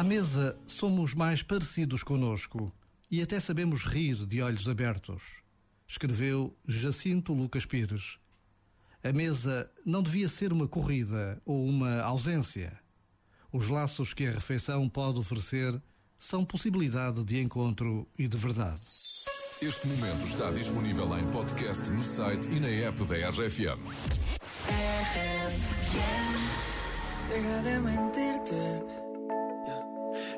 À mesa somos mais parecidos conosco e até sabemos rir de olhos abertos, escreveu Jacinto Lucas Pires. A mesa não devia ser uma corrida ou uma ausência. Os laços que a refeição pode oferecer são possibilidade de encontro e de verdade. Este momento está disponível em podcast no site e na app da RFM. Deja de mentirte.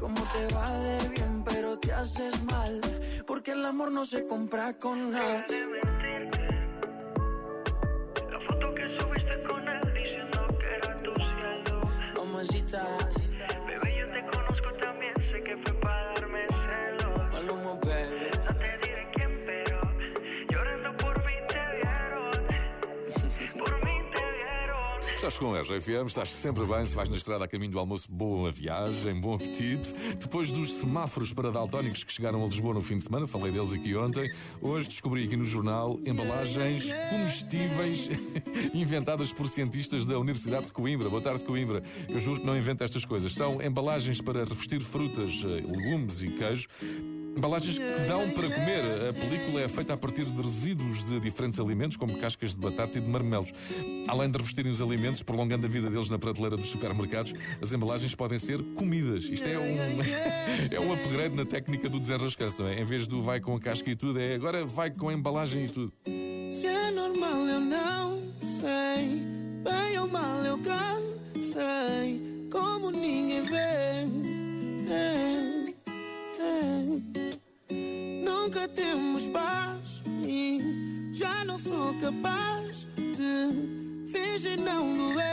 cómo te va de bien, pero te haces mal. Porque el amor no se compra con nada. La foto que subiste con él diciendo que era tu cielo. Mamacita. Estás com a RFM, estás sempre bem. Se vais na estrada a caminho do almoço, boa viagem, bom apetite. Depois dos semáforos para daltónicos que chegaram a Lisboa no fim de semana, falei deles aqui ontem. Hoje descobri aqui no jornal embalagens comestíveis inventadas por cientistas da Universidade de Coimbra. Boa tarde, Coimbra. Eu juro que não invento estas coisas. São embalagens para revestir frutas, eh, legumes e queijo Embalagens que dão para comer. A película é feita a partir de resíduos de diferentes alimentos, como cascas de batata e de marmelos. Além de revestirem os alimentos, prolongando a vida deles na prateleira dos supermercados, as embalagens podem ser comidas. Isto é um, é um upgrade na técnica do desenrascanço, é? Em vez do vai com a casca e tudo, é agora vai com a embalagem e tudo. Se é normal, eu não sei. Bem ou mal, eu cansei. Como ninguém vê. nunca temos paz e já não sou capaz de fingir não doer.